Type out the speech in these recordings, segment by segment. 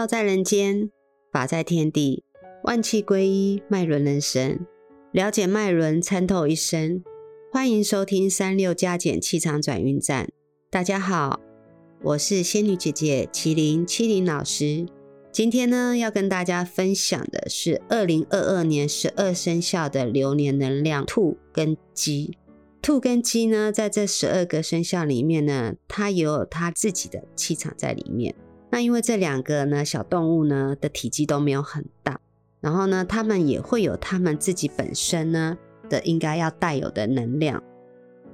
道在人间，法在天地，万气归一，脉轮人生。了解脉轮，参透一生。欢迎收听三六加减气场转运站。大家好，我是仙女姐姐麒麟麒麟老师。今天呢，要跟大家分享的是二零二二年十二生肖的流年能量，兔跟鸡。兔跟鸡呢，在这十二个生肖里面呢，它也有它自己的气场在里面。那因为这两个呢小动物呢的体积都没有很大，然后呢，它们也会有它们自己本身呢的应该要带有的能量。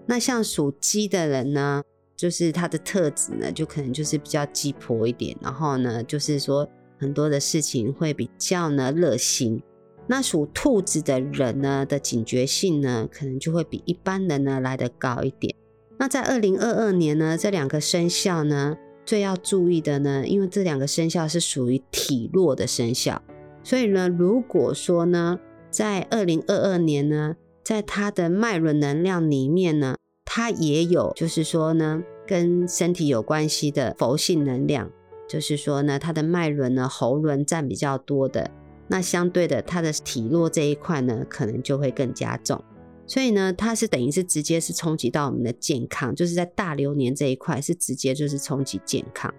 那像属鸡的人呢，就是他的特质呢，就可能就是比较鸡婆一点，然后呢，就是说很多的事情会比较呢热心。那属兔子的人呢的警觉性呢，可能就会比一般人呢来得高一点。那在二零二二年呢，这两个生肖呢最要注意的呢，因为这两个生肖是属于体弱的生肖，所以呢，如果说呢，在二零二二年呢，在它的脉轮能量里面呢，它也有就是说呢，跟身体有关系的佛性能量，就是说呢，它的脉轮呢喉轮占比较多的。那相对的，它的体弱这一块呢，可能就会更加重。所以呢，它是等于是直接是冲击到我们的健康，就是在大流年这一块是直接就是冲击健康。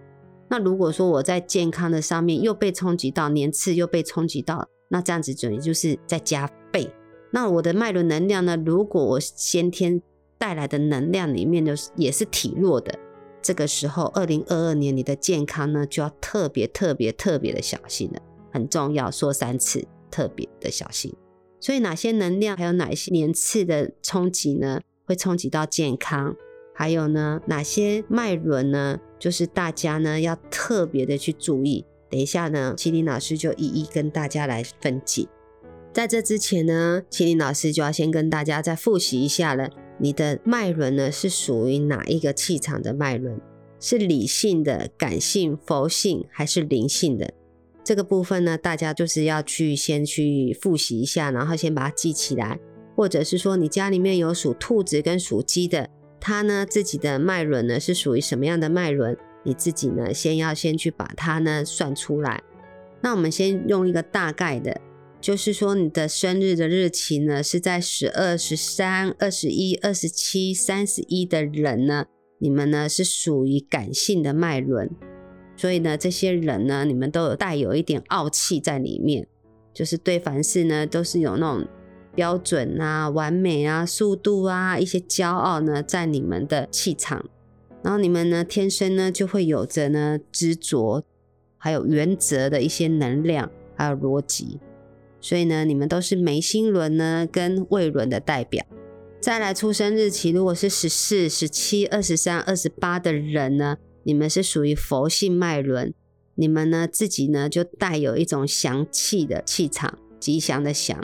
那如果说我在健康的上面又被冲击到，年次又被冲击到，那这样子等于就是在加倍。那我的脉轮能量呢，如果我先天带来的能量里面的也是体弱的，这个时候二零二二年你的健康呢就要特别特别特别的小心了。很重要，说三次，特别的小心。所以哪些能量，还有哪些年次的冲击呢？会冲击到健康？还有呢，哪些脉轮呢？就是大家呢要特别的去注意。等一下呢，麒麟老师就一一跟大家来分解。在这之前呢，麒麟老师就要先跟大家再复习一下了。你的脉轮呢是属于哪一个气场的脉轮？是理性的、感性、佛性，还是灵性的？这个部分呢，大家就是要去先去复习一下，然后先把它记起来，或者是说你家里面有属兔子跟属鸡的，它呢自己的脉轮呢是属于什么样的脉轮，你自己呢先要先去把它呢算出来。那我们先用一个大概的，就是说你的生日的日期呢是在十二、十三、二十一、二十七、三十一的人呢，你们呢是属于感性的脉轮。所以呢，这些人呢，你们都有带有一点傲气在里面，就是对凡事呢都是有那种标准啊、完美啊、速度啊一些骄傲呢在你们的气场，然后你们呢天生呢就会有着呢执着，还有原则的一些能量，还有逻辑，所以呢你们都是眉心轮呢跟胃轮的代表。再来出生日期，如果是十四、十七、二十三、二十八的人呢？你们是属于佛性脉轮，你们呢自己呢就带有一种祥气的气场，吉祥的祥，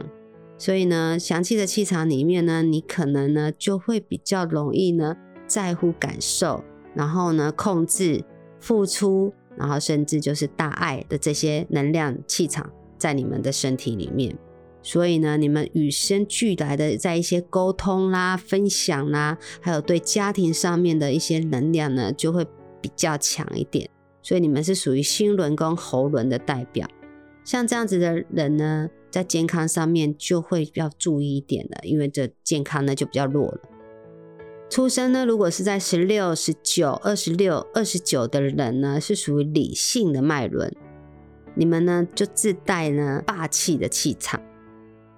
所以呢祥气的气场里面呢，你可能呢就会比较容易呢在乎感受，然后呢控制、付出，然后甚至就是大爱的这些能量气场在你们的身体里面，所以呢你们与生俱来的在一些沟通啦、分享啦，还有对家庭上面的一些能量呢，就会。比较强一点，所以你们是属于心轮跟喉轮的代表。像这样子的人呢，在健康上面就会比较注意一点了，因为这健康呢就比较弱了。出生呢，如果是在十六、十九、二十六、二十九的人呢，是属于理性的脉轮，你们呢就自带呢霸气的气场，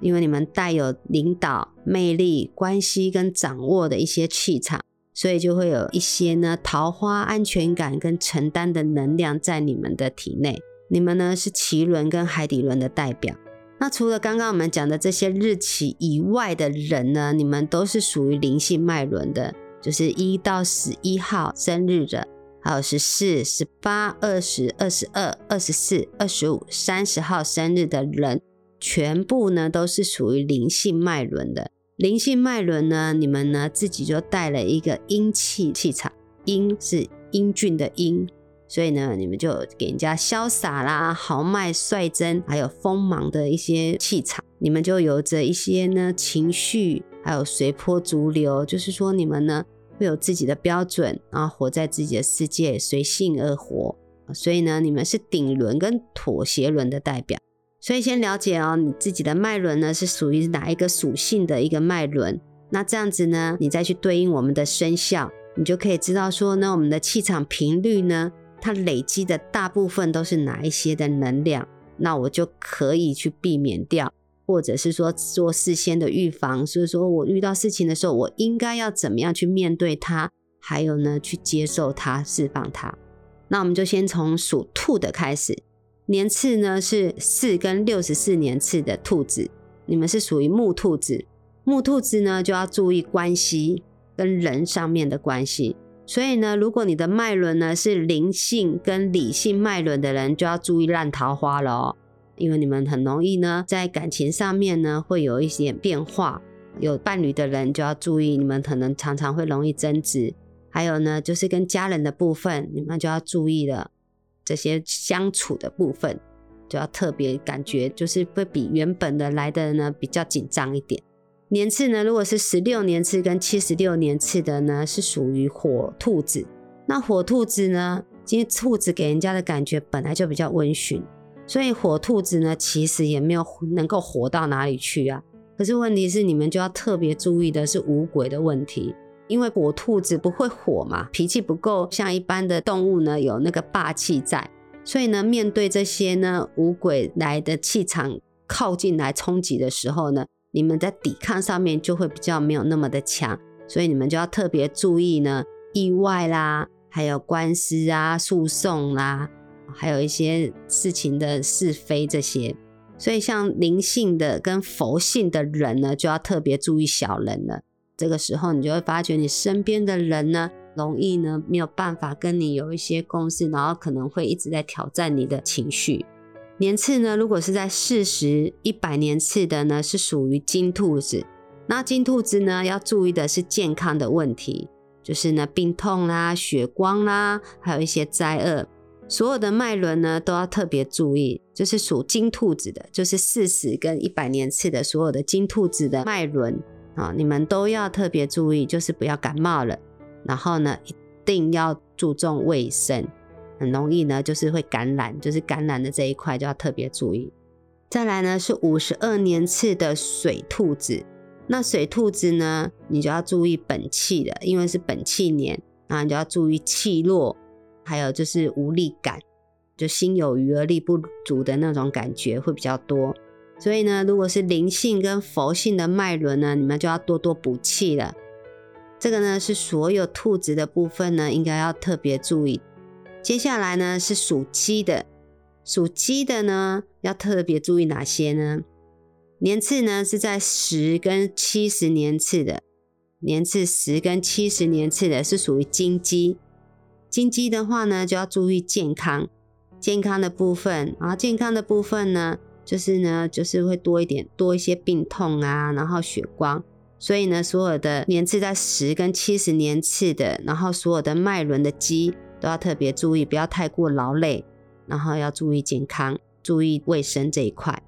因为你们带有领导魅力、关系跟掌握的一些气场。所以就会有一些呢桃花安全感跟承担的能量在你们的体内。你们呢是脐轮跟海底轮的代表。那除了刚刚我们讲的这些日期以外的人呢，你们都是属于灵性脉轮的，就是一到十一号生日的，还有十四、十八、二十二、十二、二十四、二十五、三十号生日的人，全部呢都是属于灵性脉轮的。灵性脉轮呢，你们呢自己就带了一个阴气气场，阴是英俊的英，所以呢，你们就给人家潇洒啦、豪迈、率真，还有锋芒的一些气场。你们就有着一些呢情绪，还有随波逐流，就是说你们呢会有自己的标准，然后活在自己的世界，随性而活。所以呢，你们是顶轮跟妥协轮的代表。所以先了解哦，你自己的脉轮呢是属于哪一个属性的一个脉轮？那这样子呢，你再去对应我们的生肖，你就可以知道说呢，我们的气场频率呢，它累积的大部分都是哪一些的能量？那我就可以去避免掉，或者是说做事先的预防。所以说我遇到事情的时候，我应该要怎么样去面对它？还有呢，去接受它，释放它。那我们就先从属兔的开始。年次呢是四跟六十四年次的兔子，你们是属于木兔子。木兔子呢就要注意关系跟人上面的关系。所以呢，如果你的脉轮呢是灵性跟理性脉轮的人，就要注意烂桃花了哦。因为你们很容易呢在感情上面呢会有一些变化。有伴侣的人就要注意，你们可能常常会容易争执。还有呢，就是跟家人的部分，你们就要注意了。这些相处的部分就要特别感觉，就是会比原本的来的呢比较紧张一点。年次呢，如果是十六年次跟七十六年次的呢，是属于火兔子。那火兔子呢，因为兔子给人家的感觉本来就比较温驯，所以火兔子呢，其实也没有能够活到哪里去啊。可是问题是，你们就要特别注意的是五鬼的问题。因为火兔子不会火嘛，脾气不够像一般的动物呢，有那个霸气在，所以呢，面对这些呢五鬼来的气场靠近来冲击的时候呢，你们在抵抗上面就会比较没有那么的强，所以你们就要特别注意呢意外啦，还有官司啊、诉讼啦，还有一些事情的是非这些，所以像灵性的跟佛性的人呢，就要特别注意小人了。这个时候，你就会发觉你身边的人呢，容易呢没有办法跟你有一些共识，然后可能会一直在挑战你的情绪。年次呢，如果是在四十一百年次的呢，是属于金兔子。那金兔子呢，要注意的是健康的问题，就是呢病痛啦、血光啦，还有一些灾厄。所有的脉轮呢，都要特别注意，就是属金兔子的，就是四十跟一百年次的所有的金兔子的脉轮。啊，你们都要特别注意，就是不要感冒了。然后呢，一定要注重卫生，很容易呢就是会感染，就是感染的这一块就要特别注意。再来呢是五十二年次的水兔子，那水兔子呢，你就要注意本气的，因为是本气年，那你就要注意气弱，还有就是无力感，就心有余而力不足的那种感觉会比较多。所以呢，如果是灵性跟佛性的脉轮呢，你们就要多多补气了。这个呢是所有兔子的部分呢，应该要特别注意。接下来呢是属鸡的，属鸡的呢要特别注意哪些呢？年次呢是在十跟七十年次的，年次十跟七十年次的是属于金鸡。金鸡的话呢，就要注意健康，健康的部分啊，健康的部分呢。就是呢，就是会多一点，多一些病痛啊，然后血光，所以呢，所有的年次在十跟七十年次的，然后所有的脉轮的肌都要特别注意，不要太过劳累，然后要注意健康，注意卫生这一块。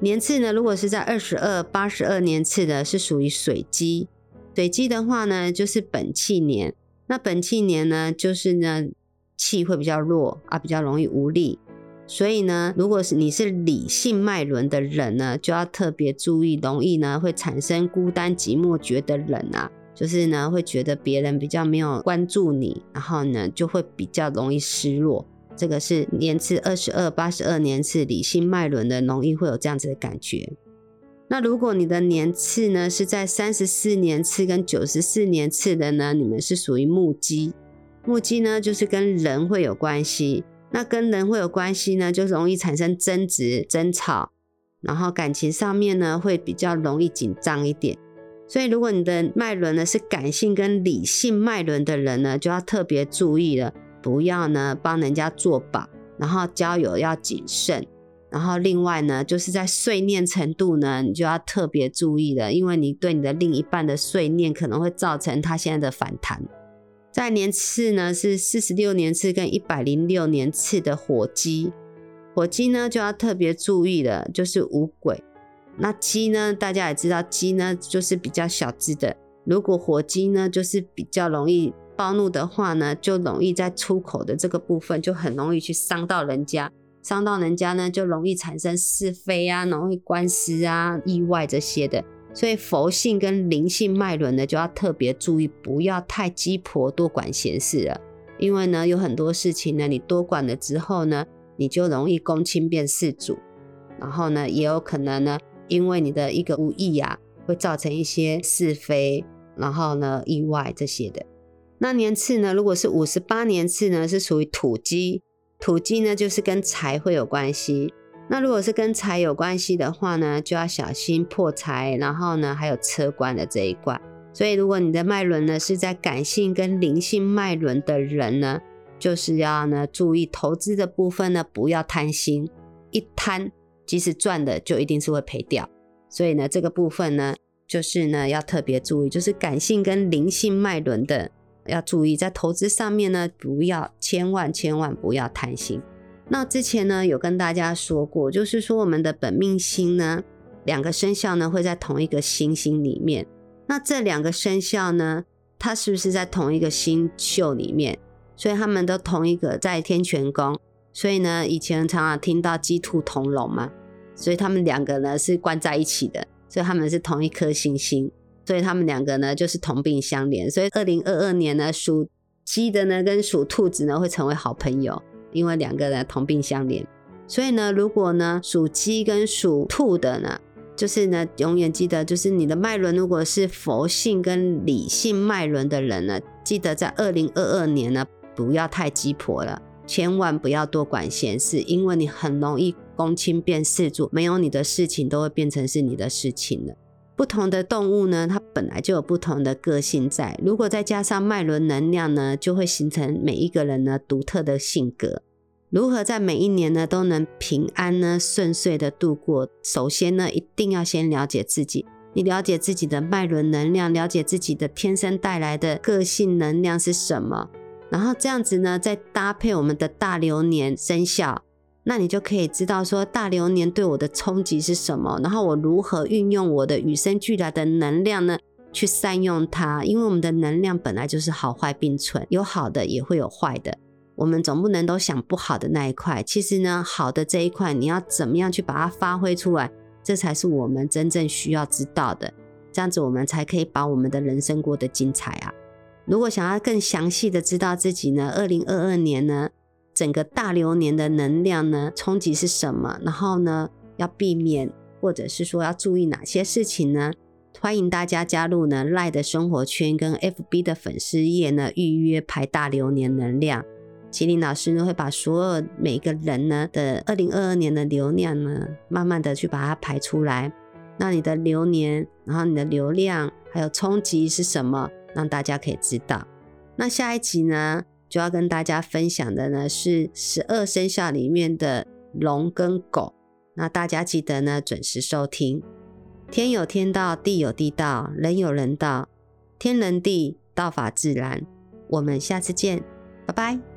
年次呢，如果是在二十二、八十二年次的，是属于水鸡。水鸡的话呢，就是本气年，那本气年呢，就是呢气会比较弱啊，比较容易无力。所以呢，如果是你是理性脉轮的人呢，就要特别注意，容易呢会产生孤单寂寞觉得冷啊，就是呢会觉得别人比较没有关注你，然后呢就会比较容易失落。这个是年次二十二、八十二年次理性脉轮的，容易会有这样子的感觉。那如果你的年次呢是在三十四年次跟九十四年次的呢，你们是属于木鸡，木鸡呢就是跟人会有关系。那跟人会有关系呢，就容易产生争执、争吵，然后感情上面呢会比较容易紧张一点。所以，如果你的脉轮呢是感性跟理性脉轮的人呢，就要特别注意了，不要呢帮人家做保，然后交友要谨慎。然后另外呢，就是在碎念程度呢，你就要特别注意了，因为你对你的另一半的碎念可能会造成他现在的反弹。在年次呢是四十六年次跟一百零六年次的火鸡，火鸡呢就要特别注意了，就是五鬼。那鸡呢，大家也知道，鸡呢就是比较小只的。如果火鸡呢，就是比较容易暴怒的话呢，就容易在出口的这个部分就很容易去伤到人家，伤到人家呢就容易产生是非啊，容易官司啊、意外这些的。所以佛性跟灵性脉轮呢，就要特别注意，不要太鸡婆多管闲事了。因为呢，有很多事情呢，你多管了之后呢，你就容易公亲变事主，然后呢，也有可能呢，因为你的一个无意啊，会造成一些是非，然后呢，意外这些的。那年次呢，如果是五十八年次呢，是属于土鸡，土鸡呢就是跟财会有关系。那如果是跟财有关系的话呢，就要小心破财，然后呢，还有车官的这一卦。所以，如果你的脉轮呢是在感性跟灵性脉轮的人呢，就是要呢注意投资的部分呢，不要贪心，一贪即使赚的就一定是会赔掉。所以呢，这个部分呢，就是呢要特别注意，就是感性跟灵性脉轮的要注意，在投资上面呢，不要千万千万不要贪心。那之前呢有跟大家说过，就是说我们的本命星呢，两个生肖呢会在同一个星星里面。那这两个生肖呢，它是不是在同一个星宿里面？所以他们都同一个在天权宫。所以呢，以前常常听到鸡兔同笼嘛，所以他们两个呢是关在一起的，所以他们是同一颗星星，所以他们两个呢就是同病相怜。所以二零二二年呢，属鸡的呢跟属兔子呢会成为好朋友，因为两个人同病相怜。所以呢，如果呢属鸡跟属兔的呢，就是呢，永远记得，就是你的脉轮，如果是佛性跟理性脉轮的人呢，记得在二零二二年呢，不要太鸡婆了，千万不要多管闲事，因为你很容易公亲变事主，没有你的事情都会变成是你的事情了。不同的动物呢，它本来就有不同的个性在，如果再加上脉轮能量呢，就会形成每一个人呢独特的性格。如何在每一年呢都能平安呢顺遂的度过？首先呢，一定要先了解自己。你了解自己的脉轮能量，了解自己的天生带来的个性能量是什么，然后这样子呢，再搭配我们的大流年生肖，那你就可以知道说大流年对我的冲击是什么，然后我如何运用我的与生俱来的能量呢，去善用它。因为我们的能量本来就是好坏并存，有好的也会有坏的。我们总不能都想不好的那一块，其实呢，好的这一块，你要怎么样去把它发挥出来，这才是我们真正需要知道的。这样子，我们才可以把我们的人生过得精彩啊！如果想要更详细的知道自己呢，二零二二年呢，整个大流年的能量呢，冲击是什么？然后呢，要避免或者是说要注意哪些事情呢？欢迎大家加入呢赖的生活圈跟 FB 的粉丝页呢，预约排大流年能量。麒麟老师呢，会把所有每个人呢的二零二二年的流量呢，慢慢的去把它排出来。那你的流年，然后你的流量还有冲击是什么，让大家可以知道。那下一集呢，就要跟大家分享的呢是十二生肖里面的龙跟狗。那大家记得呢准时收听。天有天道，地有地道，人有人道，天人地，道法自然。我们下次见，拜拜。